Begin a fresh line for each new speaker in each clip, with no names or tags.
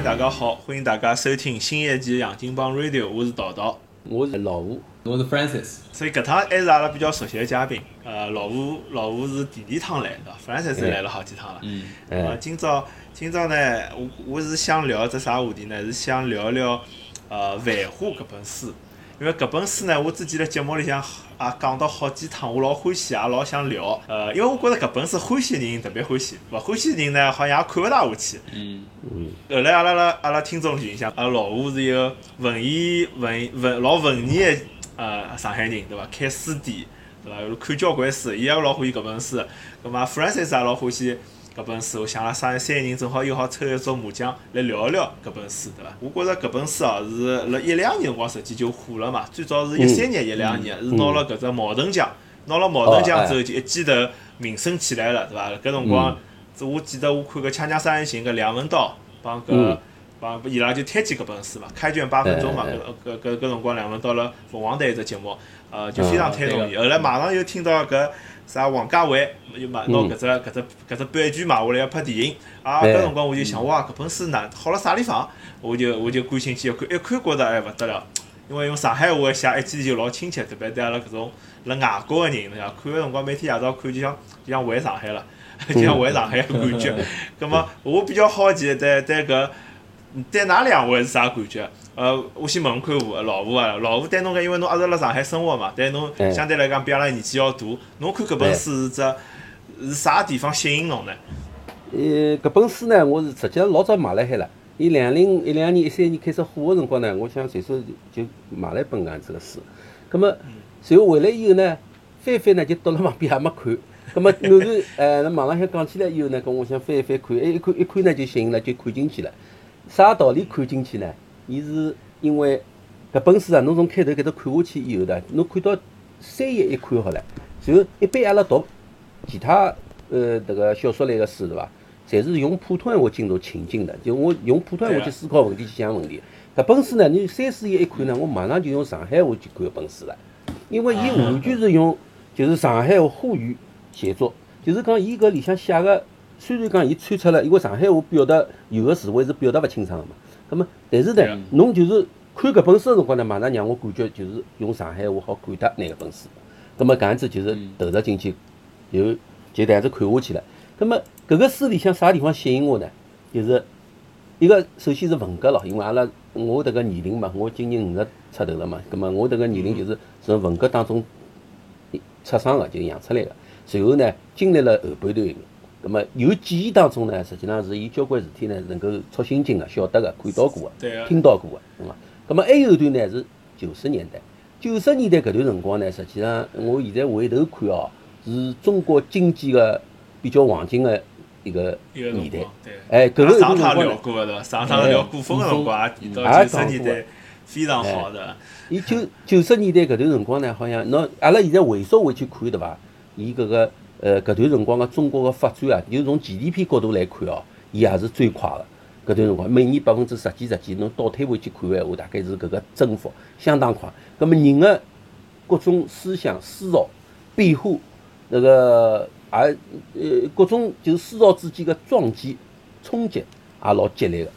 友，大家好，欢迎大家收听新一期《杨金帮 Radio》，我是道道，
我是老吴，
我是 Francis。
所以搿趟还是阿拉比较熟悉的嘉宾，呃，老吴，老吴是第二趟来的，Francis 来了好几趟了。
嗯。
呃，今朝今朝呢，我我是想聊只啥话题呢？是想聊聊呃《繁花》搿本书。因为搿本书呢，我之前辣节目里向也讲到好几趟，我老欢喜，也老想聊。呃，因为我觉着搿本书欢喜的人特别欢喜，勿欢喜的人呢，好像也看勿大下去。
嗯
嗯。后来阿拉拉阿拉听众里向，阿拉老吴是一个文艺文文老文艺的呃上海人，对伐？开书店，对伐？看交关书，伊也老欢喜搿本书。葛末 Francis 也老欢喜。搿本书，我想了三三个人正好又好抽一桌麻将来聊一聊搿本书，对伐？我觉着搿本书哦是辣一两年辰光实际就火了嘛，最早是一三年、一两年是拿了搿只茅盾奖，拿了茅盾奖之后就一记头名声起来了，对伐？搿辰光，我记得我看个《锵锵三人行》个梁文道帮搿帮伊拉就推荐搿本书嘛，开卷八分钟嘛，搿搿搿搿辰光两文到了凤凰台一只节目，呃，就非常推崇伊。后来马上又听到搿。啥王家卫又买拿搿只搿只搿只版权买下来要拍电影啊！搿辰光我就想哇，搿本书哪好辣啥地方？我就我就感兴趣一看，一看觉着哎勿得了，因为用上海话写一记就老亲切，特别对阿拉搿种辣外国个人，晓看个辰光每天夜到看就像就像回上海了，就像回上海个感觉。葛末我比较好奇，对对搿对㑚两位是啥感觉？呃，我先问看吴老吴啊，老吴对侬个，因为侬一直辣上海生活嘛，但侬相对来讲比阿拉年纪要大，侬看搿本书是只是啥地方吸引侬呢？
呃，搿本书呢，我是实际上老早买辣海了。伊两零一两年、一三年开始火个辰光呢，我想随手就买了一本搿样子个书。葛末随后回来以后呢，翻翻呢就倒辣旁边也没看。葛末 偶然呃，辣网浪向讲起来以后呢，搿我想翻一翻看，哎一看一看呢就吸引了，就看进去了。啥道理看进去呢？伊是因为搿本书啊，侬从开头搿搭看下去以后呢，侬看到三页一看好了。然后一般阿拉读其他呃迭个小说类个书对伐？侪是用普通闲话进入情境的，就我用普通闲话去思考问题去想问题。搿本书呢，你三四页一看呢，我马上就用上海话去看搿本书了，因为伊完全是用就是上海话沪语写作，就是讲伊搿里向写个，虽然讲伊穿插了，因为上海话表达有个词汇是表达勿清爽个嘛。那么，但是呢，侬就是看搿本书个辰光呢，马上让我感觉就是用上海话好感达那个本书。那么搿样子就是投入进去，就就这样子看下去了。那么搿个书里向啥地方吸引我呢？就是一个首先是文革咯，因为阿拉我迭个年龄嘛，我今年五十出头了嘛。葛么我迭个年龄就是从文革当中出生个，就养出来个。随后呢，经历了后半段。咁么有记忆当中呢，实际上是伊交关事体呢，能够戳心经个、晓得个、看到过个、听到过个，对伐？那么还有一段呢是九十年代，九十年代搿段辰光呢，实际上我现在回头看哦，是中国经济个比较黄金个一个年代。哎，搿个
上趟聊过个对伐？上趟聊古风个辰光也提到九十年代非常好的。
伊九九十年代搿段辰光呢，好像喏阿拉现在回溯回去看对伐？伊搿个。呃，搿段辰光个中国个发展啊，就从 GDP 角度来看哦，伊也是最快个。搿段辰光每年百分之十几、十几，侬倒退回去看个闲话，大概是搿个增幅相当快。葛末人个各种思想思潮变化，那个也呃各种就是思潮之间个撞击冲击也老激烈个。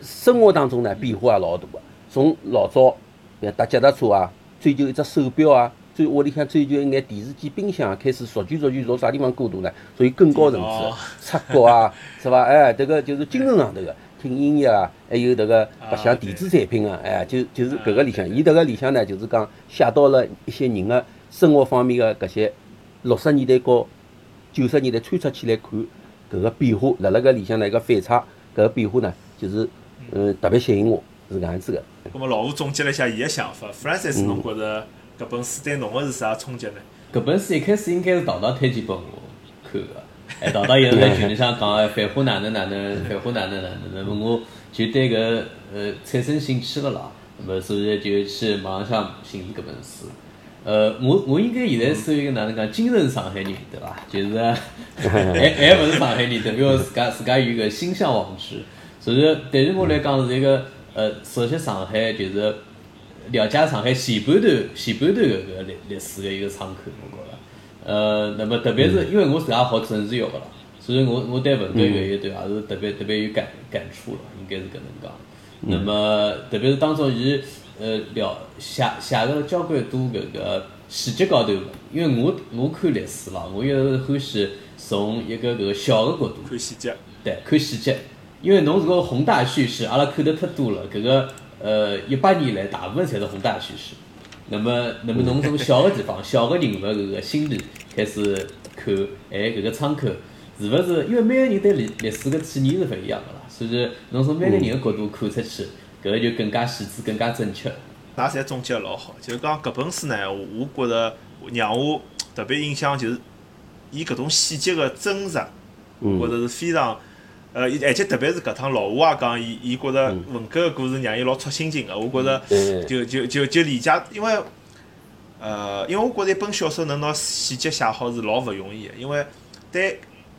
生活当中呢变化也老大个，从老早像踏脚踏车啊，追求一只手表啊。最屋里向追求一眼电视机、冰箱，开始逐渐逐渐从啥地方过渡呢？属于更高层次，出国啊，是伐？哎，迭个就是精神上头个，听音乐啊，还有迭个白相电子产品啊，哎，就就是搿个里向，伊迭个里向呢，就是讲写到了一些人个生活方面个搿些六十年代和九十年代穿插起来看搿个变化，辣辣搿里向呢一个反差，搿个变化呢，就是嗯特别吸引我，是搿样子个。
咁么老吴总结了一下伊个想法，Francis 侬觉着？搿本书对侬个是啥冲击呢？
搿本书一开始应该是道道推荐拨我看个，哎，道道一直在群里向讲哎，繁花哪能哪能，繁花哪能哪能，那么我就对搿呃产生兴趣个啦，那么所以就去网上寻搿本书。呃，我我应该现在属于一个哪能讲精神上海人对伐？就是还还勿是上海人，代表自家自家有个心向往之。所以对于我来讲是一个呃熟悉上海就是。了解上海前半段、前半段个搿历历史个一个窗口，我觉着。呃，那么特别是因为我自家学政治学个啦，所以我我对文革有一段也是特别特别有感感触了，应该是搿能讲。那么特别是当中伊呃了写写了交关多搿个细节高头，因为我我看历史咯，我又是欢喜从一个搿个小个角度
看细节，
对，看细节，因为侬这个宏大叙事，阿拉看得太多了，搿个呃一八年来大部分侪是宏大叙事。那么，那么侬从小个地方、小个人物搿个心理开始看，哎，搿个窗口是勿是？因为每个人对历历史个体验是勿一样个啦，所以侬从每个人个角度看出去，搿个就更加细致、更加准确。
㑚侪总结得老好，就是讲搿本书呢，我觉着让我特别印象就是伊搿种细节个真实，或者是非常。呃，而且特别是搿趟老吴也讲，伊伊觉着文革个故事让伊老戳心情个。我觉着就就就就理解，因为呃，因为我觉着一本小说能拿细节写好是老勿容易个，因为对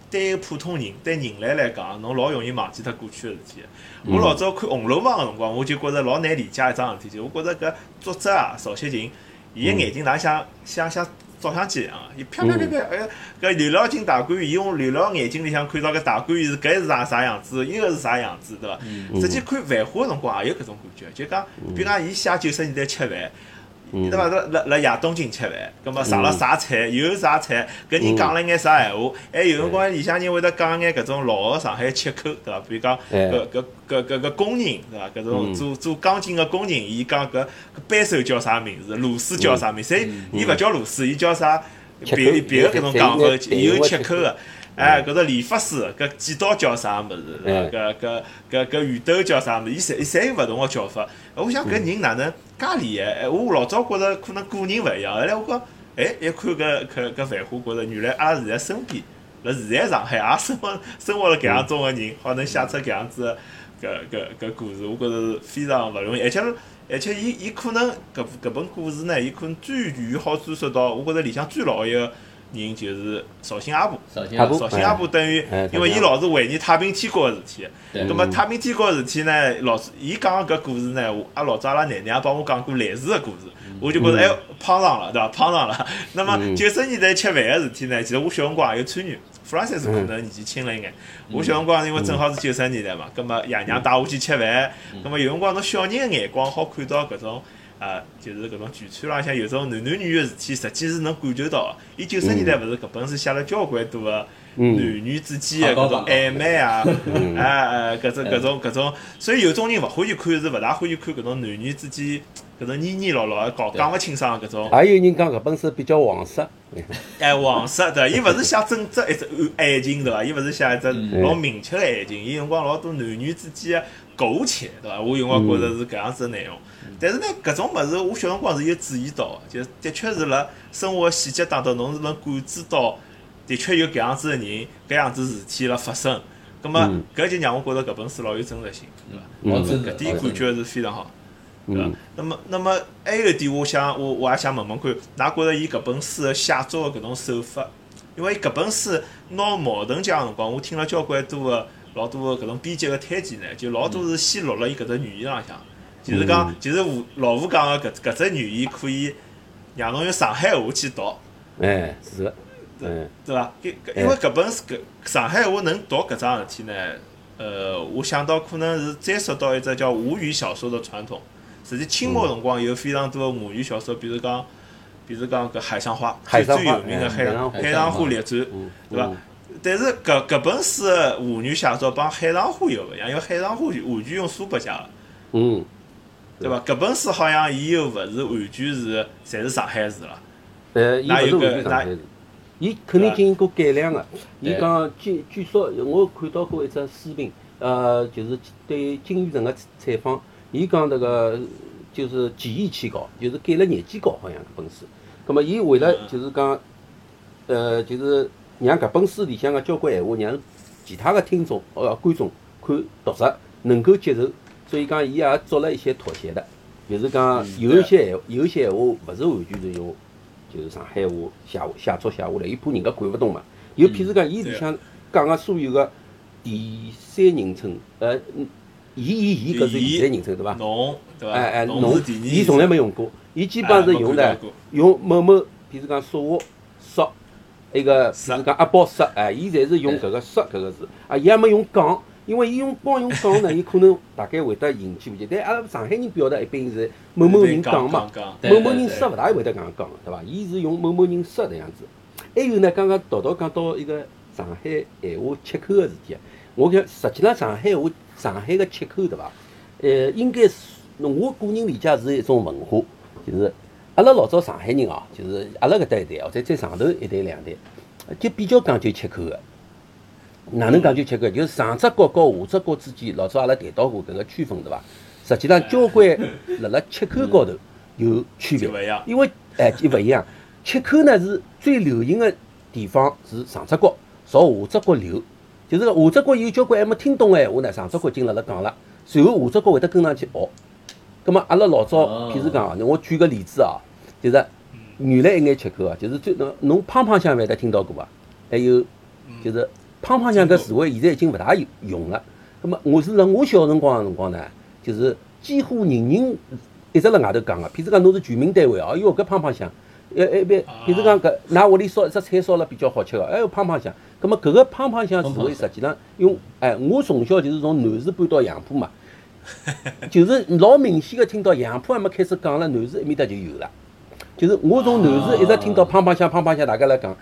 对一个普通人对人类来讲，侬老容易忘记脱过去个事体。我老早看《红楼梦》个辰光，我就觉着老难理解一桩事体，就我觉着搿作者啊，曹雪芹，伊个眼睛哪像像像。照相机一样个，伊啪啪啪啪，哎，搿刘老金大观园，伊用刘老眼睛里向看到搿大观园是搿是啥啥样子，伊个是啥样子，对伐？实际看繁花个辰光也有搿种感觉，就讲，比如讲伊写九十年代吃饭。对伐？辣辣辣夜东京吃饭，葛末上了啥菜，有啥菜，搿人讲了眼啥闲话？还有辰光里向人会得讲眼搿种老个上海切口，对伐？比如讲搿搿搿搿搿工人，对伐？搿种做做钢筋个工人，伊讲搿搿扳手叫啥名字？螺丝叫啥名？所以伊勿叫螺丝，伊叫啥？别别个搿种讲法，有切口个。哎，搿只理发师，搿剪刀叫啥物事？搿搿搿搿熨斗叫啥物事？伊侪伊侪有勿同个叫法。我想搿人哪能介厉害？哎，我老早觉着可能个人勿一样，后来我讲，哎，一看搿搿搿繁花，觉着原来阿拉现在身边，辣现在上海也生活生活了搿样种个人，好能写出搿样子搿搿搿故事，我觉着是非常勿容易。而且而且伊伊可能搿搿本故事呢，伊可能最远好追溯到，我觉着里向最老一个。人就是绍兴阿婆，绍兴阿婆等于，因为伊老是回忆太平天国个事体，葛末太平天国个事体呢，老是伊讲个搿故事呢，阿老早阿拉奶奶也帮我讲过类似个故事，我就觉着哎碰上了，对伐？碰上了。那么九十年代吃饭个事体呢，其实我小辰光也有参与，Francis 可能年纪轻了一眼，我小辰光因为正好是九十年代嘛，葛末爷娘带我去吃饭，葛末有辰光侬小人个眼光好看到搿种。啊，就是搿种聚餐浪向有种男男女女个事体，实际是能感觉到。伊九十年代勿是搿本书写了交关多个男女之间个搿种暧昧啊，哎哎，搿种搿种搿种，所以有种人勿欢喜看，是勿大欢喜看搿种男女之间搿种黏黏牢牢、搞讲勿清爽搿种。
还有人讲搿本书比较黄色。
哎，黄色对，伊勿是写真只一只爱情对伐？伊勿是写一只老明确个爱情，伊辰光老多男女之间个苟且对伐？我有辰光觉着是搿样子个内容。但是呢，搿种物事我小辰光是有注意到，就的确是辣生活细节当中，侬是能感知到，的确有搿样子个人，搿样子事体辣发生。葛末搿就让我觉着搿本书老有真实性，对伐？搿点感觉是非常好，对伐？那么，那么还有一点，我想我我也想问问看，㑚觉着伊搿本书个写作个搿种手法？因为搿本书拿矛盾讲个辰光，我听了交关多个老多个搿种编辑个推荐呢，就老多是先落辣伊搿只语言浪向。就是讲，就是吴老吴讲个搿搿只语言可以让侬用上海话去读，
哎，是个，
对对伐？搿因为搿本是搿上海话能读搿桩事体呢，呃，我想到可能是追溯到一只叫吴语小说的传统。实际清末辰光有非常多个吴语小说，比如讲，比如讲搿《海上花》，最最有名的《海上海上花列传》，对伐？但是搿搿本书个吴语写作帮《海上花》又勿一样，因为《海上花》完全用苏北写个，
嗯。
对伐？搿本书好像伊又勿是完全是，侪是上海字了。
呃，伊勿是完全上海字，伊肯定进行过改良个。伊讲据据说，我看到过一只视频，呃，就是对金宇澄个采访，伊讲迭个就是技艺去搞，就是改了日记稿，好像搿本书。葛末伊为了就是讲，呃，就是让搿本书里向个交关闲话，让其他个听众呃观众看读者能够接受。所以讲，伊也做了一些妥协的，就是讲有一些闲，有一些闲话勿是完全是用，就是上海话写写作写下来，伊怕人家看勿懂嘛。又譬如讲，伊里向讲个所有个第三人称，呃，伊伊伊搿是现在人称对伐？
侬对伐？
哎哎，侬，伊从来没用过，伊基本上是用的，用某某，譬如讲说话说，一个
是
是讲阿宝说，哎，伊侪是用搿个说搿个字，啊，伊也没用讲，因为伊用光用讲呢，伊可能大概会得引起误解。但阿拉上海人表达一般是某某人讲嘛，某某人说勿大会得搿样讲，对伐？伊是用某某人说搿样子。还有呢，刚刚桃桃讲到一个上海闲话切口个事体啊，我讲实际上上海话上海个切口对伐？呃，应该是我个人理解是一种文化，就是阿拉老早上海人哦，就是阿拉搿搭一代或者再上头一代两代，就比较讲究切口个。哪能讲究切口？就是上只角和下只角之间，老早阿拉谈到过搿个区分对伐？实际上交关辣辣切口高头有区别因为哎就勿一样。切口呢是最流行个地方是上只角，朝下只角流，就是讲下只角有交关还没听懂个闲话呢，上只角已经辣辣讲了，随后下只角会得跟上去学。葛末阿拉老早，
哦
譬如讲啊，我举个例子啊，就是原来一眼切口啊，就是最侬侬胖胖香勿晓得听到过伐？还有就是胖胖香搿词汇现在已经勿大有用了。葛末我是辣我小辰光个辰光呢，就是几乎人人一直辣外头讲个，譬如讲侬是全民单位哦，哟搿胖胖香，呃呃别，譬如讲搿㑚屋里烧一只菜烧了比较好吃个，哎哟胖胖香。葛末搿个胖胖香词汇实际上用，哎，我从小就是从南市搬到杨浦嘛。就是老明显个听到杨浦还没开始讲了，南市埃面搭就有了。就是我从南市一直听到胖胖香、胖胖香，大家来讲。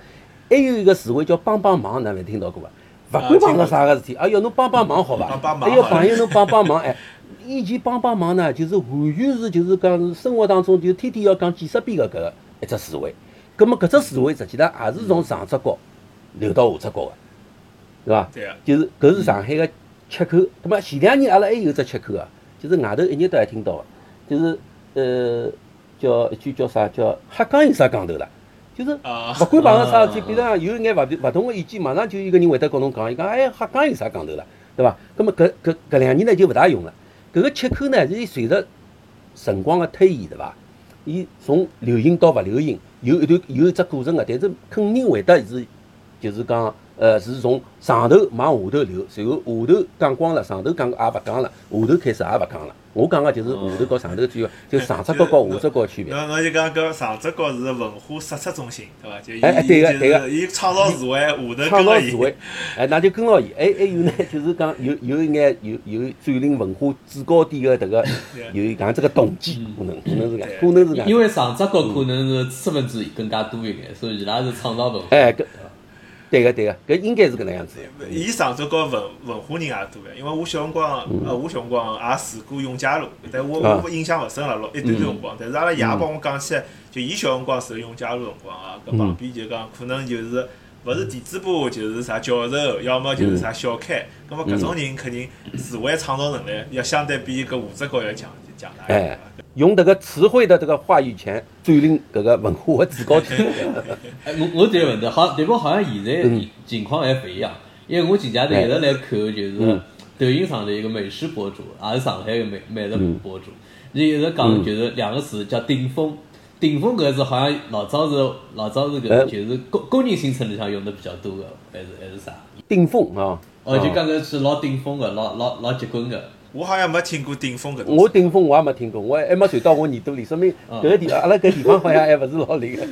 还有一个词汇叫帮帮忙，哪没听到过伐？勿管碰到啥个事体，哎哟，侬帮帮忙好伐？
帮帮忙
哎哟，朋友侬帮帮忙，哎，以前帮帮忙呢，就是完全是就是讲是生活当中就天天要讲几十遍个搿个一只词汇。葛末搿只词汇实际上也是从上只角流到下只角个，对伐？
对啊，
就是搿是上海个切口。葛末前两年阿拉还有只切口啊，就是外头一日都还听到个，就是呃叫一句叫啥叫瞎讲有啥讲头啦？就是
啊
勿管碰着啥事体，比如讲有一眼勿勿同个意见，马上就有个人会得跟侬讲，伊讲哎瞎讲有啥讲头啦，对伐？葛末搿搿搿两年呢就勿大用了。搿个切口呢是随着辰光个推移，对伐？伊从流行到勿流行，有一段有一只过程个，但是肯定会得是就是讲，呃，是从上头往下头流，随后下头讲光了，上头讲也勿讲了，下头开始也勿讲了。我讲个就是下头和上头区别，就上只角和下只角区别。
侬侬就讲搿上只角是文化输出中心，对伐？就伊
哎哎对个
伊创造智慧，下头跟
创造
了伊
词汇，哎，那就跟牢伊。还还有呢，就是讲有有一眼有有占领文化制高点个迭个有搿样这个动机，可能可能是搿样，可能是。
因为上只角可能是知识分子更加多一眼，所以伊拉是创造文化。
哎，搿对个对个，搿应该是搿能样子。
伊上只角文文化人也多个，因为我小辰光，呃，我小辰光也住过永嘉路，但我
啊
我印象勿深了，老一段段辰光。但是阿拉爷帮我讲起来，就伊小辰光住永嘉路辰光啊，搿旁边就讲可能就是勿是电子部，就是啥教授，要么就是啥小开。葛末搿种人肯定词汇创造能力要相对比搿物质高要强强大一点
哎。用迭个词汇的这个话语权占领搿个文化的制高点。
哎，我我这个问题，好，但不好像现在
嗯
情况还勿一样，因为我前两天一直来看，就是
嗯
抖音上的一个美食博主，也是上海的美美食
嗯
博主，伊一直讲就是两个词叫顶峰。顶峰搿个字好像老早是老早是
哎
搿就是工工人新村里向用的比较多的，还是还是啥？
顶峰啊！
哦，就
啊
讲搿是老顶峰的，老老老结棍的。
我好像没听过顶峰搿种。
我顶峰我也没听过，我还没传到我耳朵里，说明搿个地阿拉搿地方好像还勿是老灵个。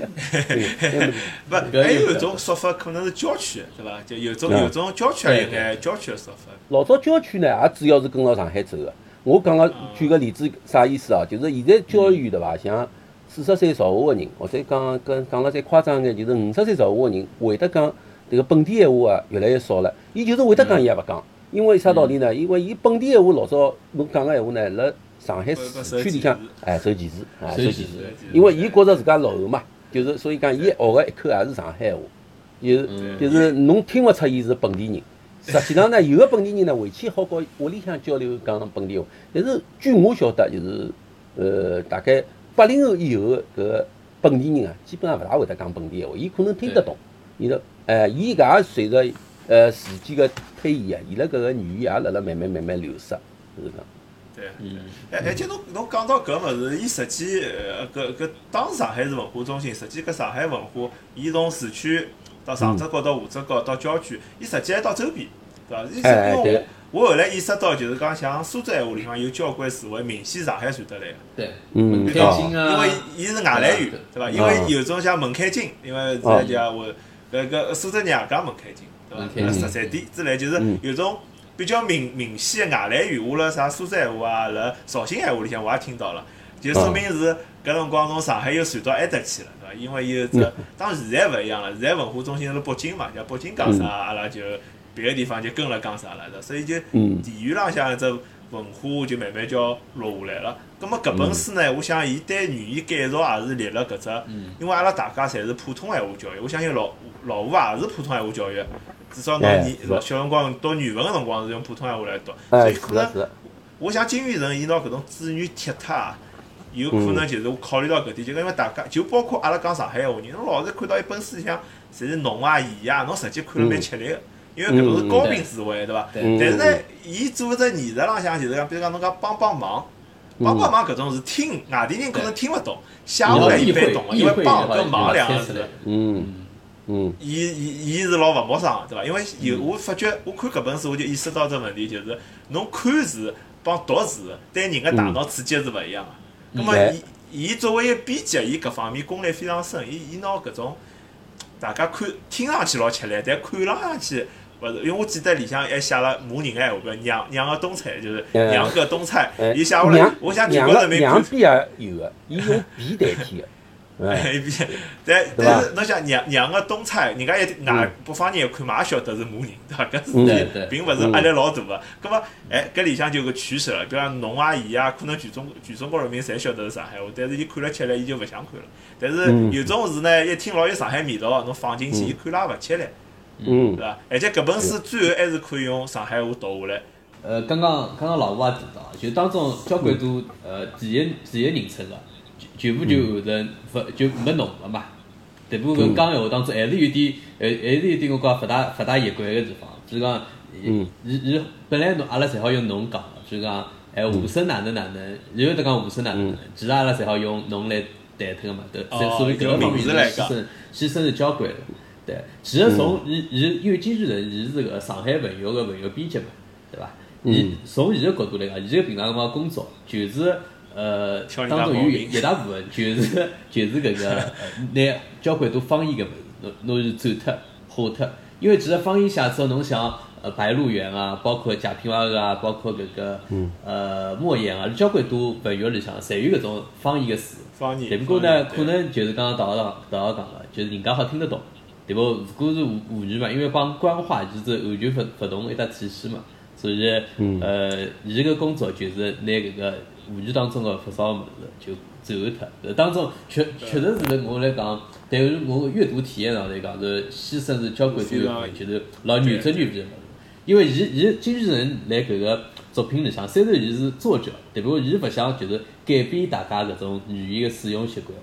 对
不，还有
有
一种说法可能是郊区，对伐？就有种
嗯
有种郊区也有眼郊区个说法。
老早郊区呢，也主要是跟牢上海走个。我讲个举个例子，啥意思啊？就是现在郊县对伐？像四十岁朝下个人，或者讲跟讲了再夸张眼，就是五十岁朝下个人，会得讲迭个本地闲话啊，越来越少了。伊就是会得讲，伊也勿讲，因为啥道理呢？因为伊本地闲话老早侬讲个闲话呢，辣上海市区里向，哎，受歧视，哎，受歧视
受歧视。
因为伊觉着自家落后嘛，就是所以讲伊学个一口也是上海话，就是
嗯。
就是侬听勿出伊是本地人。实际上呢，有个本地人呢，回去好搞屋里向交流讲本地话，但是据我晓得，就是呃，大概八零后以后的搿个本地人啊，基本上勿大会得讲本地闲话，伊可能听得懂，伊说哎，伊搿也随着呃时间个推移啊，伊拉搿个语言也辣辣慢慢慢慢流失，就是讲。
对。
嗯，
哎，而且侬侬讲到搿物事，伊实际呃搿搿当时上海是文化中心，实际搿上海文化，伊从市区到上只角到下只角到郊区，伊实际还到周边，对伐？伊因为我我后来意识到，就是讲像苏州闲话里向有交关词汇明显上海传得来个。
对，
嗯
门槛
啊
金啊，
因为伊是外来语，对伐？因为有种像门开金，因为现在讲我搿搿个苏州人也讲
门开进，
十三点之类，就是有种比较明明显的外来语，我辣啥苏州闲话啊，辣绍兴闲话里向我也听到了，就说明是搿辰光从上海又传到埃搭去了，对伐？因为有只，当然现在勿一样了，现在文化中心辣北京嘛，像北京讲啥，阿拉就别个地方就跟了讲啥了？所以就
嗯。
地域浪向只文化就慢慢叫落下来了。咁么搿本书呢，我想伊对语言改造也是立了搿只，因为阿拉大家侪是普通闲话教育，我相信老老吴也是普通闲话教育，至少侬你小辰光读语文个辰光是用普通闲话来读，所
哎，
以可能我想金宇澄伊拿搿种资源踢脱啊，有可能就是我考虑到搿点，就因为大家就包括阿拉讲上海闲话人，侬老是看到一本书里向侪是侬啊、伊啊，侬实际看了蛮吃力个，因为搿种是高频思维，对伐？但是呢，伊做一只艺术浪向就是讲，比如讲侬讲帮帮忙。帮帮忙搿种是听外地人可能听勿懂，写下来一般懂个，因为帮跟忙两个字。
嗯嗯
伊伊伊是老勿陌生个，对伐？因为有我发觉，我看搿本书我就意识到只问题，就是侬看字帮读字对人个大脑刺激是勿一样个。葛末
嗯
伊伊作为一个编辑，伊搿方面功力非常深，伊伊拿搿种大家看听上去老吃力，但看浪上去勿是，因为我记得里向还写了骂人个闲话，比如娘娘个东菜就是
嗯
娘个东菜，
哎，
伊写下来，我想全国人民看
两边也有个，伊用笔代替个，哎，
一边，但但是侬想娘娘个东菜，人家一外北方人一看嘛，也晓得是骂人，对伐？搿
嗯
事
对
并勿是压力老大个。葛末，哎，搿里向就有个取舍了。比如讲侬啊、伊啊，可能全中全中国人民侪晓得是上海话，但是伊看了吃力，伊就勿想看了。但是
嗯
有种字呢，一听老有上海味道，侬放进去，伊看了也勿吃力，
嗯
对伐？而且搿本书最后还是可以用上海话读下来。
呃，刚刚刚刚老吴也提到，就当中交关多呃第一第一人称个，全部就完成勿就没侬了嘛。迭部分讲闲话当中还是有点，还还是有点我讲勿大勿大习惯个地方。就是讲，
嗯
伊伊本来侬阿拉侪好用侬讲个，就是讲，哎，无声哪能哪能，然后得讲无声哪能哪能，其实阿拉侪好用侬来代替个嘛，对，所以搿个方面
来讲
牺牲牺牲是交关的。对，其实从伊伊因为金日成伊是个上海文学个文学编辑嘛，对伐？伊从伊个角度来讲，伊个平常辰光工作就是呃当中有一大部分就是 就是搿个呃 拿交关多方言个物事，侬侬是走脱画脱，因为其实方言写作侬像呃白鹿原啊，包括贾平凹啊，包括搿个呃莫言啊，交关多文学里向侪有搿种方言个词。
方言。
只不过呢，可能就是刚刚导导导导讲个，就是人家好听得懂，对不？如果是沪沪语嘛，因为帮官话就是完全勿勿同一搭体系嘛，所以呃，伊个工作就是拿搿个沪语当中个勿少个物事就转换脱。呃当中确确实是我来讲，对于我阅读体验上来讲，是牺牲是交关多个部分，就是老原汁原味个物事。因为伊伊金日成来搿个作品里向，虽然伊是作者，对不过伊勿想就是改变大家搿种语言个使用习惯，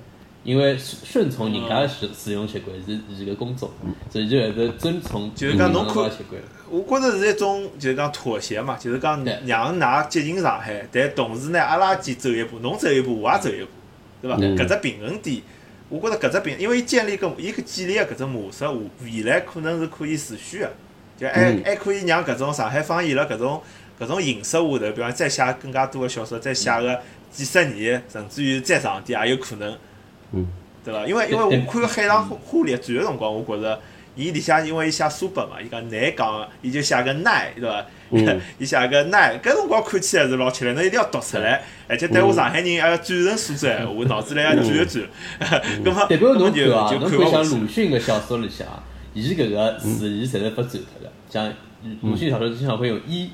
因为顺顺从人家个使使用习惯是伊个工作，所以就还是遵从
就是讲侬看
个习惯。
我觉着是一种就是讲妥协嘛，就是讲
对
让㑚接近上海，但同时呢，阿拉既走一步，侬走一步，我也走一步，对伐？
嗯
搿只平衡点，我觉着搿只平，因为伊建立个伊个建立个搿只模式，未来可能是可以持续个，就还
嗯
还可以让搿种上海方言辣搿种搿种形式下头，比方再写更加多个小说，再写个几十年，甚至于再长点也有可能。
嗯，
对伐？因为因为我看《海上花花列传》个辰光，我觉着伊里向因为伊写苏北嘛，伊讲难讲，伊就写个难，对伐？
嗯。
伊写个难，搿辰光看起来是老吃力，侬一定要读出来，而且对我上海人还要转成苏州闲话，脑子里要转一转，葛末
对，比如
葛末就
侬看啊，
就
侬看像
看勿下去
鲁迅个小说里向，伊搿个词伊侪是不转脱个，像鲁迅小说经常会有一，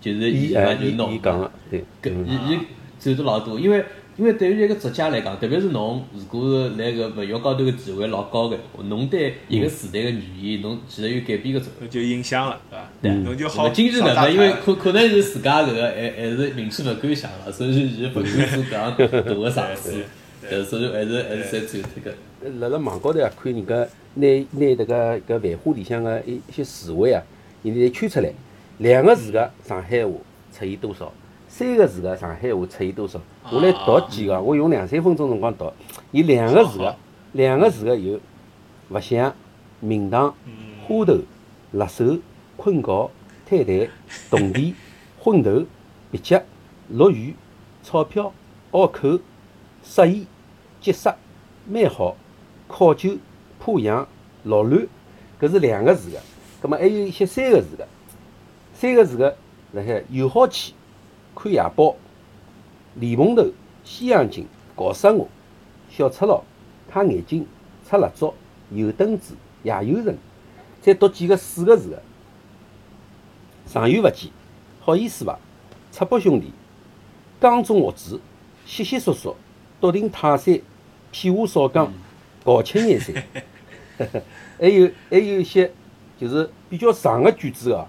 就是
伊
就是
伊
侬
伊讲个，对，
搿
嗯。
伊伊转得老多，因为因为对于一个作家来讲，特别是侬如果是辣搿文学高头个地位老高个闲话，侬对一个时代个语言，侬其实有改变个作用。
就影响了，对伐？
对
侬就好
那么今日
上大
呢，因为可可能是自家搿个还还是名气勿够响了，所以伊勿敢做搿样大个尝试，对，所以还是还是侪转脱个。
辣辣网高头啊，看人家拿拿迭个搿繁花里向个一一些词汇啊，人家侪圈出来，两个字个上海话出现多少，三个字个上海话出现多少。我来读几个，我用两三分钟辰光读，伊两个字个两个字个有勿想、名堂、花头、辣手、困觉、摊台、动地、昏头、鼻脚、落雨、钞票、拗口、适意、结实、蛮好、考究、破样、老卵，搿是两个字个。葛末还有一些三个字个，三个字个辣海有好气，看夜报，莲蓬头，西洋镜，搞死我，小赤佬，擦眼镜，擦蜡烛，油灯子，夜游神。再读几个四个字个，上有勿见，好意思伐？赤膊兄弟，江中学子，稀稀疏疏，笃定泰山，屁话少讲，搞青年山。还有还有一些就是比较长个句子哦，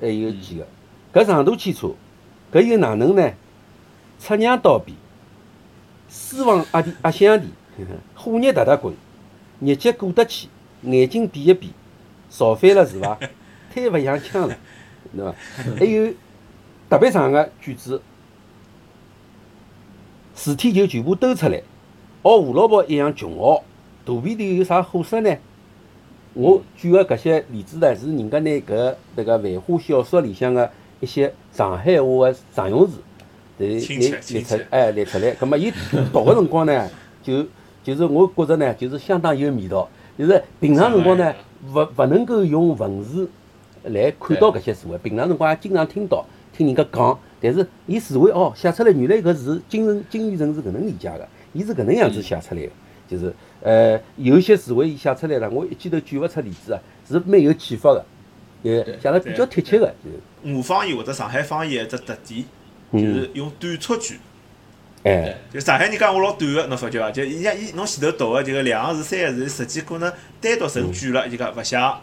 还有几个。搿长途汽车，搿又哪能呢？出娘倒闭，私房阿弟阿乡弟，火热踏踏滚，日节过得去，眼睛闭一闭，造反了是伐？太勿像腔了，对伐？还有特别长个句子，事体就全部兜出来，学胡萝卜一样穷学，肚皮头有啥货色呢？我举个搿些例子呢，是人家拿搿迭个繁花小说里向个一些上海话个常用词，对，列
亲切，
出哎列出来。葛末伊读个辰光呢，就就是我觉着呢，就是相当有味道。就是平常辰光呢，勿勿能够用文字来看到搿些词汇，平常辰光也经常听到听人家讲，但是伊词汇哦写出来，原来搿字精神精气神是搿能理解个，伊是搿能样子写出来个，就是呃有些词汇伊写出来了，我一记头举勿出例子啊，是蛮有启发个，也写了比较贴切个，就是
吴方言或者上海方言一只特点，就是用短促句。
哎
就上海人讲话老短个，侬发觉伐？就伊像伊侬前头读个就个两个字、三个字，实际可能单独成句了，就讲勿像，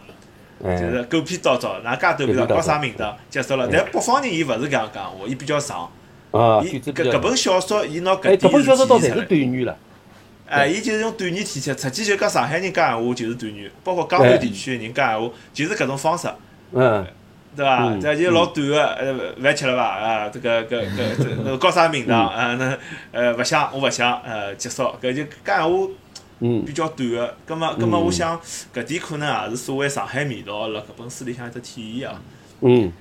就
哎
是狗屁叨叨，哪介短屁叨，搞啥名堂，结束了。但北方人伊勿是搿样讲话，伊比较长。
啊，
伊搿搿本小说，伊拿
哎，
搿点
搿本小说倒侪是。短语了，
哎，伊就是用短语体现，实际就讲上海人讲闲话就是短语，包括江南地区的人讲闲话就是搿种方式。
嗯，
对伐？
嗯
这就老短个，呃，饭吃了伐？啊，这个搿搿这侬搞啥名堂？啊，那呃勿想，我勿想，呃，结束。搿就讲闲话
嗯
比较短个。葛末葛末，我想搿点可能也是所谓上海味道辣搿本书里向一只体现啊。
嗯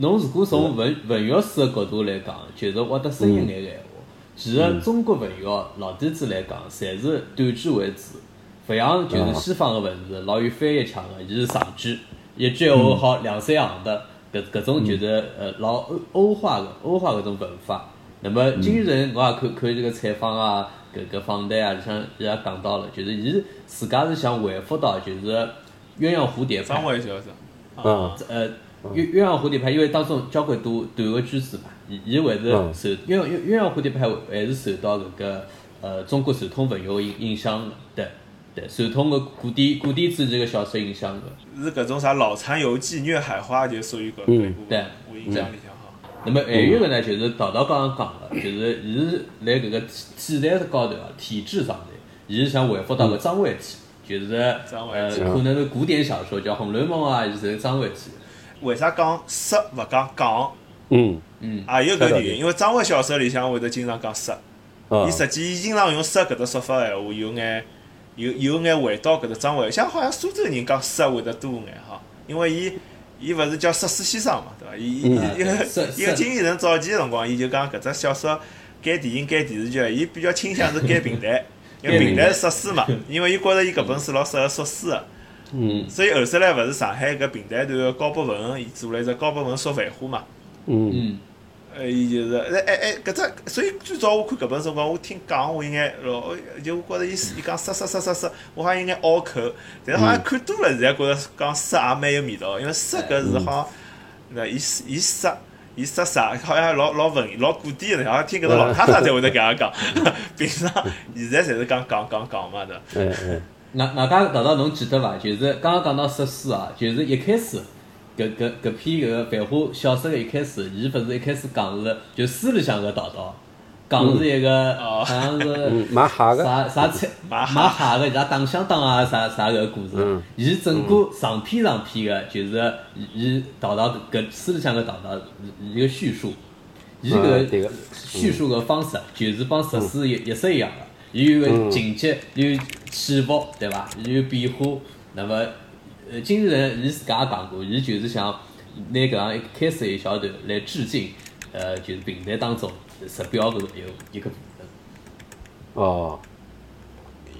侬如果从文文学史个角度来讲，就是挖得深一眼个闲话。其实中国文学老底子来讲，侪是短句为主，勿像就是西方个文字老有翻译腔个，伊是长句，一句闲话好两三行的，搿搿种就是呃老欧欧化个欧化搿种文法。那么今人我也看看这个采访啊，搿搿访谈啊，里向伊也讲到了，就是伊自家是想回复到就是鸳鸯蝴蝶派。
啊。
呃，鸳鸳鸯蝴蝶派，因为当中交关多短个句子嘛，伊伊还是
嗯。
受鸳鸯鸳鸳鸯蝴蝶派还是受到搿个呃中国传统文学影影响的，对对，传统个古典古典主义个小说影响的。
是搿种啥老残游记、虐海花，就属于搿
嗯
搿一部
对
分。我印象里向哈。
那么还有一个呢，就是陶陶刚刚讲个，就是伊是辣搿个体体裁高头啊，体制上头，伊是想回复到个张卫体，就是呃
张卫体
可能是古典小说叫《红楼梦》啊，就是张卫体。
为啥讲色勿讲讲？
嗯
嗯，
也有搿原因，因为张伟小说里向会得经常讲色。
啊
伊，实际伊经常用“色”搿只说法闲话，有眼有有眼回到搿只张伟，像好像苏州人讲“色”会得多眼哈，因为伊伊勿是叫色水先生嘛，对伐？伊伊
嗯。
伊个
色
伊个金宇澄早期个辰光，伊就讲搿只小说改电影改电视剧，伊比较倾向是改平台，因为平台是色水嘛，因为伊觉着伊搿本书老适合说书个，
嗯。
所以后首来勿是上海搿平台段个高博文，伊做了一只高博文说繁花嘛。
嗯。
嗯，
哎，伊就是，哎哎哎，搿只，所以最早我看搿本辰光，我听讲我有眼老，就我觉着伊伊讲杀杀杀杀杀，我好像有眼拗口，但是好像看多了，现在觉着讲杀也蛮有味道，因为杀搿是好像，那伊伊杀。伊杀杀好像老老文老古典的，好像听搿个老太太才会得搿样讲。平常现在侪是讲讲讲讲嘛的。
哎哎，
外外加陶陶侬记得伐？就是刚刚讲到设施啊，就是一开始搿搿搿篇搿个繁花小说个一开始，伊勿是一开始讲是就书里向个道道，讲是一个
哦
好像是
嗯，买蟹个，
啥啥菜
买蟹
个，伊拉打相打啊啥啥个故事
嗯，
伊整个长篇长篇个，就是伊道道搿书里向个陶陶伊个叙述，伊搿叙述个方式就是帮实书一一式一样个，伊有个情节有起伏对伐？伊有变化，那么呃金人伊自家也讲过，伊就是想拿搿样一开始一小段来致敬，呃就是平台当中石彪搿个有一个部分。
哦，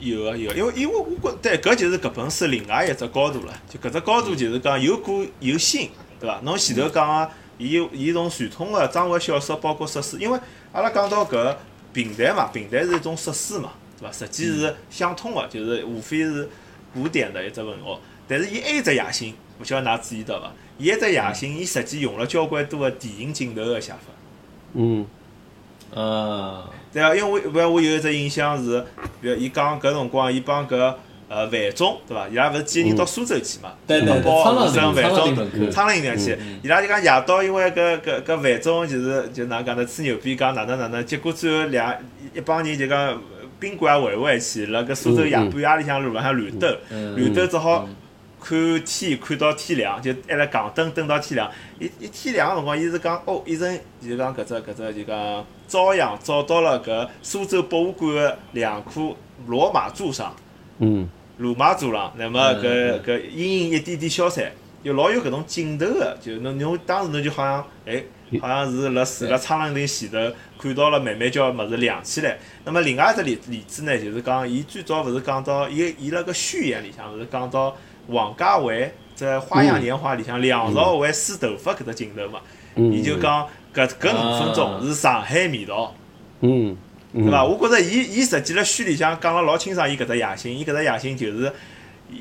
有啊有啊，因为因为我觉对搿就是搿本书另外一只高度了，就搿只高度就是讲有古有新，对伐？侬前头讲个，伊伊从传统个章回小说，包括设施，因为阿拉讲到搿平台嘛，平台是一种设施嘛，对伐？实际是相通个，就是无非是古典的一只文学，但是伊还有只野心，勿晓得㑚注意到伐？伊一只野心，伊实际用了交关多个电影镜头个写法。
嗯
嗯，
对啊，因为我我有一只印象是，比如伊讲搿辰光，伊帮搿呃范总对伐？伊拉勿是几个人到苏州去嘛？
对对对
包
苍狼
生范总苍狼岭去，伊拉就讲夜到，因为搿搿搿范总就是就哪能讲呢？吹牛逼讲哪能哪能，结果最后两一帮人就讲宾馆也回勿回去，辣搿苏州夜半夜里向路浪向乱斗，
嗯
乱斗只好。看天看到天亮，就还辣港等等到天亮。一一天亮个辰光，伊是讲哦，一阵就讲搿只搿只就讲朝阳照到了搿苏州博物馆个两棵罗马柱上，
嗯
罗马柱上，那么搿
嗯
搿阴影一点点消散，就老有搿种镜头个，就侬侬当时侬就好像哎，好像是辣住辣苍狼岭前头看到了慢慢叫物事亮起来。那么另外一只例例子呢，就是讲伊最早勿是讲到伊伊辣搿序言里向勿是讲到王家卫在《花样年华》里向梁朝伟梳头发搿只镜头嘛，
嗯，
伊就讲搿搿五分钟是上海味道。
嗯，嗯
对伐？？我觉着伊伊实际辣序里向讲了老清爽，伊搿只野心，伊搿只野心就是，伊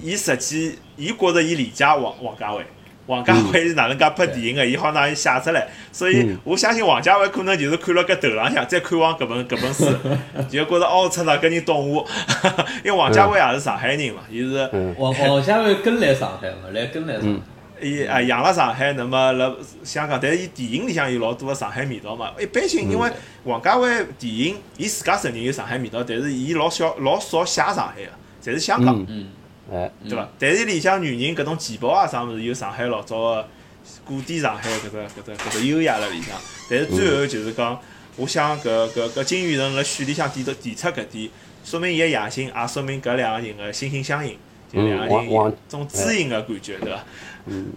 伊实际伊觉着伊理解王王家卫，王家卫是哪能介拍电影个，伊好拿伊写出来，所以
嗯
我相信王家卫可能就是看了搿头浪向，再看望搿本搿本书，就觉着哦，出哪搿人懂我，因为王家卫也是上海人嘛，伊是
嗯。
王王家卫跟来上海嘛，来跟来上海。
伊啊养辣上海，那么辣香港，但是伊电影里向有老多个上海味道嘛。一般性，因为王家卫电影，伊自家承认有上海味道，但是伊老少老少写上海个，侪是香港。
嗯。
嗯，
哎，
对伐？但是里向女人搿种旗袍啊啥物事，有上海老早个古典上海搿只搿只搿只优雅辣里向。但是最后就是讲，我想搿搿搿金宇澄辣序里向提到提出搿点，说明伊个野心，也说明搿两个人个心心相印，就
嗯
两个人种知音个感觉，对伐？嗯。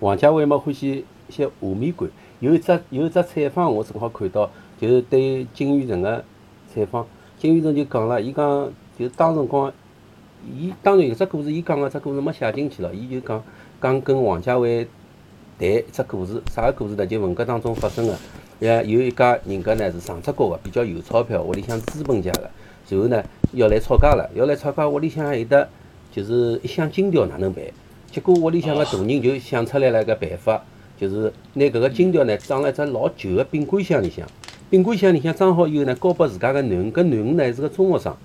王家卫嘛欢喜一些画面感，有一只有一只采访我正好看到，就是对金宇澄个采访，金宇澄就讲了，伊讲就当辰光，伊当然有只故事，伊讲个只故事没写进去了，伊就讲讲跟王家卫谈一只故事，啥个故事呢？就文革当中发生个，呃，有一家人家呢是上只国个，比较有钞票，屋里向资本家个，然后呢要来吵架了，要来吵架，屋里向有得就是一箱金条哪能办？结果屋里向个大人就想出来了一个办法，就是拿搿个金条呢装辣一只老旧个冰柜箱里向，冰柜箱里向装好以后呢，交拨自家个囡恩，搿囡恩呢是个中学生，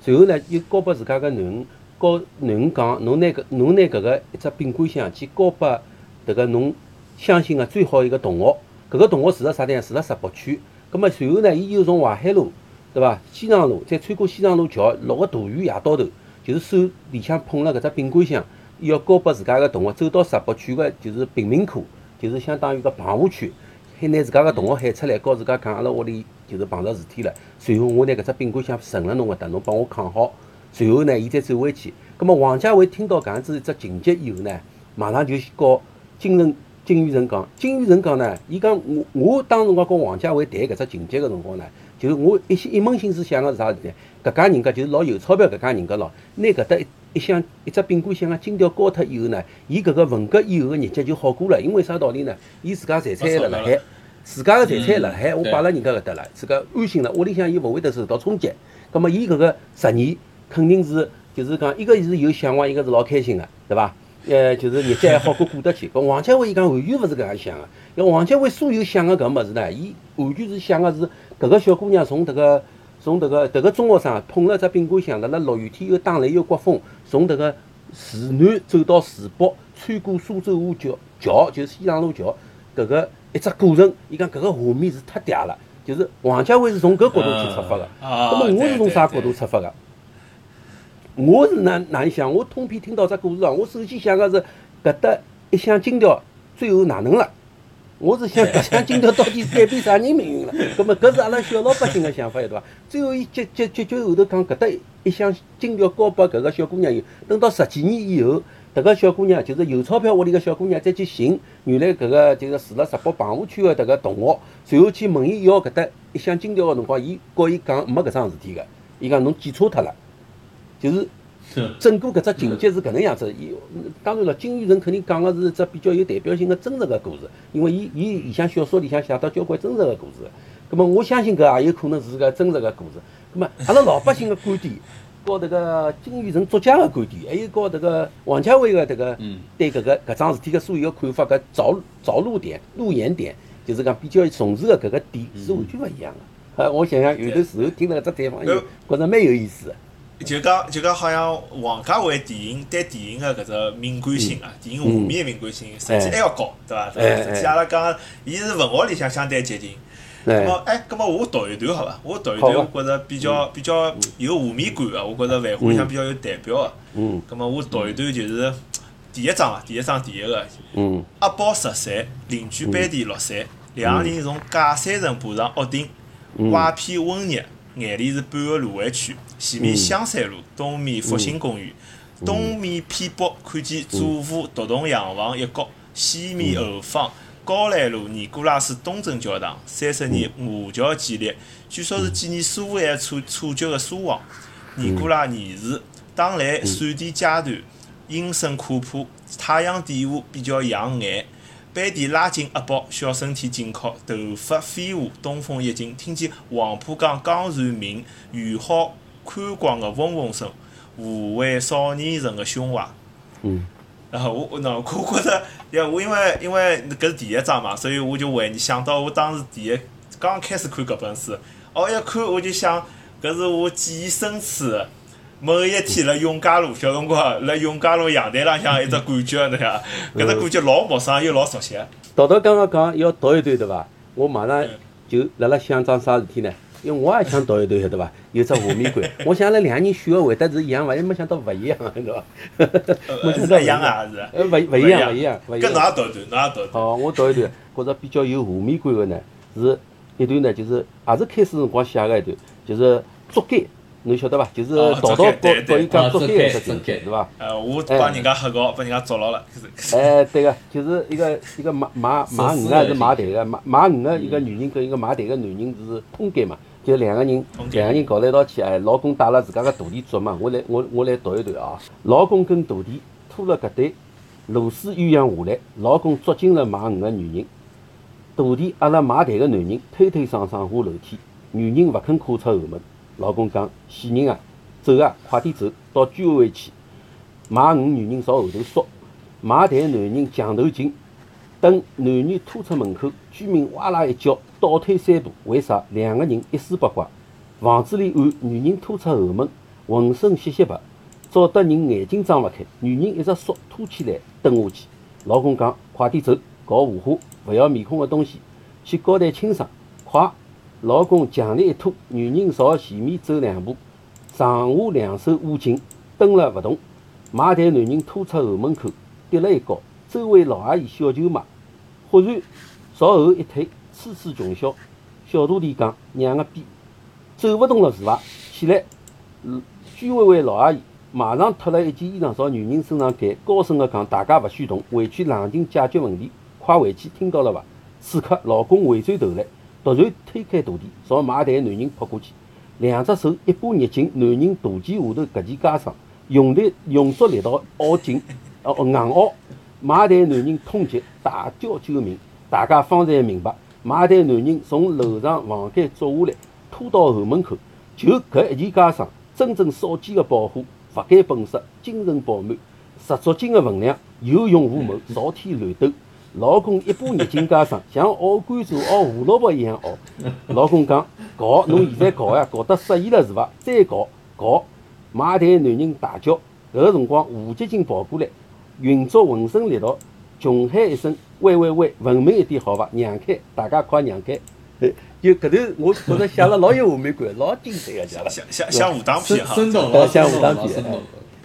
随后呢又交拨自家个囡恩，告囡恩讲，侬拿搿侬拿搿个一只饼干箱去交拨迭个侬相信个最好一个同学，搿个同学住辣啥地方？住辣石北区。葛末随后呢，伊就从淮海路，对伐？西藏路，再穿过西藏路桥，落个大雨夜到头，就是手里向捧了搿只饼干箱，伊要交拨自家个同学，走到石北区个就是贫民窟，就是相当于个棚户区，喊拿自家个同学喊出来，告自家讲阿拉屋里就是碰着事体了，随后我拿搿只冰柜箱存了侬搿搭，侬帮我扛好。随后呢，伊再走回去。葛末王家卫听到搿样子一只情节以后呢，马上就告金城金宇澄讲，金宇澄讲呢，伊讲我我当辰光跟王家卫谈搿只情节个辰光呢，就是我一心一门心思想个是啥事体呢？搿家人家就是老有钞票搿家人家咯，拿搿搭一一箱一只冰柜箱个金条交脱以后呢，伊搿个文革以后个日脚就好过了，因为啥道理呢？伊自家财产还辣辣海，自家个财产辣海，我摆辣人家搿搭了，自家安心了，屋里向伊勿会得受到冲击。葛末伊搿个十年肯定是就是讲，一个是有向往，一个是老开心个，对伐？呃，就是日脚还好过过得去。搿王家卫伊讲完全勿是搿样想个，因为王家卫所有想个搿物事呢，伊完全是想个是搿个小姑娘从迭个从迭个迭个中学生捧了只冰柜箱，辣辣落雨天又打雷又刮风，从迭个市南走到市北，穿过苏州河桥桥，就是西藏路桥，搿个一只过程，伊讲搿个画面是太嗲了。就是王家卫是从搿角度去出发个，
啊
那么我是从啥角度出发个？我是哪哪能想？我通篇听到只故事啊，我首先想个是搿搭一箱金条最后哪能了？我是想搿箱金条到底改变啥人命运了？葛么搿是阿拉小老百姓个想法，对伐？最后伊结结结局后头讲搿搭一箱金条交拨搿个小姑娘以后，等到十几年以后，迭个小姑娘就是有钞票屋里个小姑娘再去寻原来搿个就是住辣石北棚户区个迭个同学，随后去问伊要搿搭一箱金条个辰光，伊告伊讲没搿桩事体个。伊讲侬记错脱了，就是整个搿只情节是搿能样子。伊当然了，金宇澄肯定讲个是一只比较有代表性个真实个故事，因为伊伊里向小说里向写到交关真实个故事。葛末我相信搿也有可能是个真实个故事。葛末阿拉老百姓个观点，和迭个金宇澄作家个观点，还有和迭个王家卫个迭个对搿个搿桩事体个所有个看法，搿着着陆点、路演点，就是讲比较重视个搿个点是完全勿一样个。呃，我想想，有的时候听了搿只采访，有觉着蛮有意思个。
就讲就讲，好像王家卫电影对电影个搿只敏感性啊，电影画面个敏感性，实际还要高，对伐？实际阿拉讲，伊是文学里向相对接近。咁么，哎，咁么我读一段好伐？我读一段，我觉着比较比较有画面感个，我觉着《繁花》里向比较有代表个。
嗯。
咁么我读一段就是第一章啊，第一章第一个。
嗯。
阿宝十岁，邻居班迪六岁，两个人从假山城爬上屋顶，瓦片温热，眼里是半个芦苇区。前面香山路，东面复兴公园，东面偏北看见祖父独栋洋房一角，西面后方高兰路尼古拉斯东正教堂，三十年华侨建立，据说是纪念苏维埃处处决的苏王。尼古拉二世，当来闪电阶段，阴森可怕，太阳底下比较养眼。班迪拉近阿宝，小身体紧靠，头发飞舞，东风一劲，听见黄浦江江船鸣，鱼好。宽广的嗡嗡声，抚慰少年人的胸怀。
嗯。
然后我，喏，我觉着，因为因为搿是第一章嘛，所以我就回想到我当时第一刚开始看搿本书，哦，一看我就想，搿是我记忆深处某一天辣永嘉路小辰光辣永嘉路阳台浪向一只感觉，侬晓得？搿只感觉老陌生又老熟悉。
道道刚刚讲要读一段对伐？我马上就辣辣想桩啥事体呢？因为我也想读一读，晓得伐？有只画面感。我想了两个人选个会得是一样伐？也没想到勿一样，对伐？没想到
一样啊，是。
呃，勿勿一样，勿一样，勿一样。
跟侬也读一段，侬也读一
段。哦，我读一段，觉着比较有画面感个呢，是一段呢，就是也是开始辰光写个一段，就是捉奸。侬晓得伐？就是道道告告伊讲竹竿一只事体，是伐？
呃，我帮人家黑稿，帮人家捉牢了。
哎，对个，就是一个一个卖卖卖鱼个是卖蛋个，卖卖鱼个一个女人跟一个卖蛋个男人是通奸嘛。就两个人，两个人搞了一道去，哎，老公带了自家个徒弟做嘛，我来我我来读一段啊。老公跟徒弟拖了搿对螺丝鸳鸯下来，老公捉紧了卖鱼个女人，徒弟阿拉卖蛋个男人推推搡搡下楼梯，女人勿肯跨出后门。老公讲：“死人啊，走啊，快点走到居委会去。”卖鱼女人朝后头缩，卖蛋男人墙头进。等男女拖出门口，居民哇啦一叫，倒退三步。为啥？两个人一丝不挂。房子里暗，女人拖出后门，浑身湿湿白，照得人眼睛张勿开。女人一直缩，拖起来蹲下去。老公讲：“快点走，搞胡话，勿要面孔个东西，去交代清爽，快！”老公强力一拖，女人朝前面走两步，上下两手握紧，蹲了勿动。买蛋男人拖出后门口，跌了一跤。周围老阿姨小舅妈忽然朝后一退，楚楚穷笑。小徒弟讲：“娘个逼，走勿动了是伐？”起来，居委会老阿姨马上脱了一件衣裳朝女人身上盖，高声地讲：“大家勿许动，回去冷静解决问题，快回去，听到了伐？”此刻，老公回转头来，突然推开徒弟，朝买蛋男人扑过去，两只手一把捏紧男人肚脐下头搿件袈裟，用力用足力道拗紧，哦硬拗。买蛋男人痛极，大叫救命！大家方才明白，买蛋男人从楼上房间捉下来，拖到后门口，就搿一件袈裟，真正少见的宝货，不改本色，精神饱满，十足斤的分量，有勇无谋，朝天乱斗。老公一把捏紧袈裟，像熬甘蔗、熬胡萝卜一样熬。老公讲：“搞，侬现在搞呀，搞得适意了是伐？再搞，搞！”买蛋男人大叫。搿个辰光，吴洁金跑过来。运作浑身力道，穷喊一声：“喂喂喂，文明一点好伐？让开，大家快让开！”就搿段，我觉着写了老有画面感，老精彩个，
像像像武当片哈，
像武当片，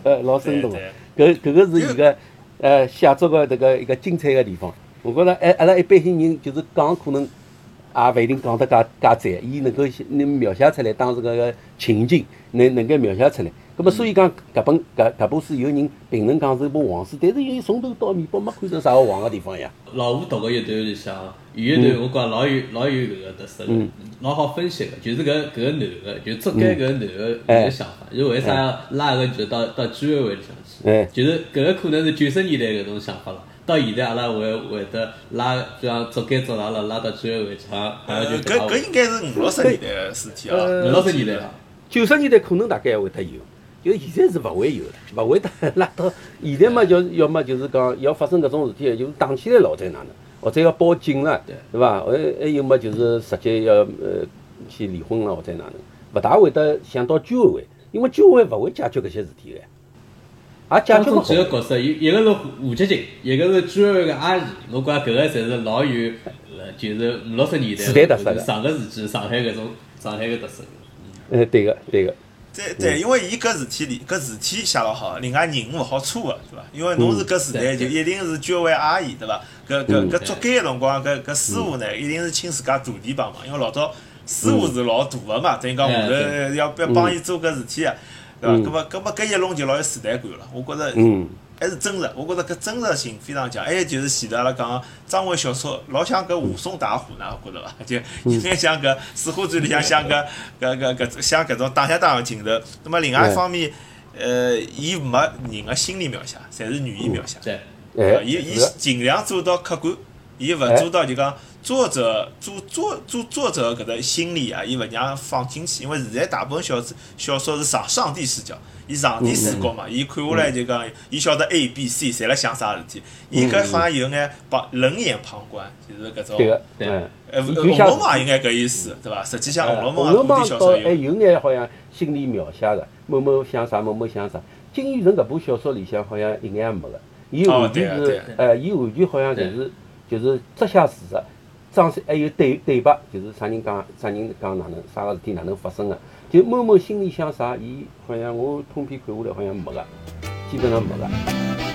呃，老生动个。搿搿个是伊个呃写作个迭个一个精彩个地方。我觉着，哎，阿拉一般性人就是讲，可能也勿一定讲得介介赞。伊能够能描写出来当时个个情景，能能够描写出来。咁么所以讲搿本搿搿部书有人评论讲是一本黄书，但是因为从头到尾巴没看成啥个黄个地方呀。
老吴读个一段里向，有一段我觉老有老有搿个特色个，老好分析个，就是搿搿个男个，就做该搿个男个搿个想法，就为啥要拉个就到到居委会里向
哎
去？就是搿个可能是九十年代搿种想法了。到现在阿拉会会得拉，就像做该做上了，拉到居委会去，好像就
搿搿应该是五六十年代个事体啊。
呃
五六十年代了。
九十年代可能大概还会得有，就现在是勿会有的，勿会得拉到。现在嘛，就是要么就是讲要发生搿种事体，就是打起来了再哪能，或者要报警了，
对。
对伐？还还有么就是直接要呃去离婚了或者哪能，勿大会得想到居委会，因为居委会勿会解决搿些事体个，也解决勿好。
当中几。个角色，一一个是户籍警，一个是居委会个阿姨，我觉搿个侪是老有，呃，就是五六十年代
时代特色的。
上个世纪上海搿种上海个特色。
呃，对个，对个，
对对，因为伊搿事体里搿事体写了好，另外人勿好错个，对伐？因为侬是搿时代就一定是居委会阿姨，对伐？搿搿搿捉奸个辰光，搿搿师傅呢，一定是请自家徒弟帮忙，因为老早师傅是老大个嘛，等于讲下头
嗯
要要帮伊做搿事体个，对伐？搿么搿么搿一弄就老有时代感了，我觉着。
嗯，
还是真实，我觉着搿真实性非常强。还有就是前头阿拉讲张伟小说，老像搿武松打虎呢，我觉着伐？就有眼像搿《水浒传》里向像搿 搿搿搿像搿种打相打个镜头。那么另外一方面，呃，伊没人个心理描写，侪是语言描写。
对，
哎，
伊伊尽量做到客观，伊勿
哎
做到就讲作者作作作作者搿个心理啊，伊勿让放进去，因为现在大部分小说小说是上上帝视角，伊上帝视角嘛，伊看下来就讲，伊晓得 A、B、C 侪辣想啥事体，伊搿好像有眼旁冷眼旁观，就是搿种。
对个，
对
嗯。
呃，
伊
红楼梦也应该搿意思，对伐？实际像，红楼梦
红楼
啊，古
梦倒
典小说有。
还有眼好像心理描写的，某某想啥，某某想啥。金宇澄搿部小说里向好像一眼也没个，伊
哦
完全是
对啊对啊，
呃，伊完全好像就是就是只写事实，张三还有对对白，就是啥人讲啥人讲哪能啥个事体哪能发生个，就某某心里想啥，伊好像我通篇看下来好像没个，基本上没个。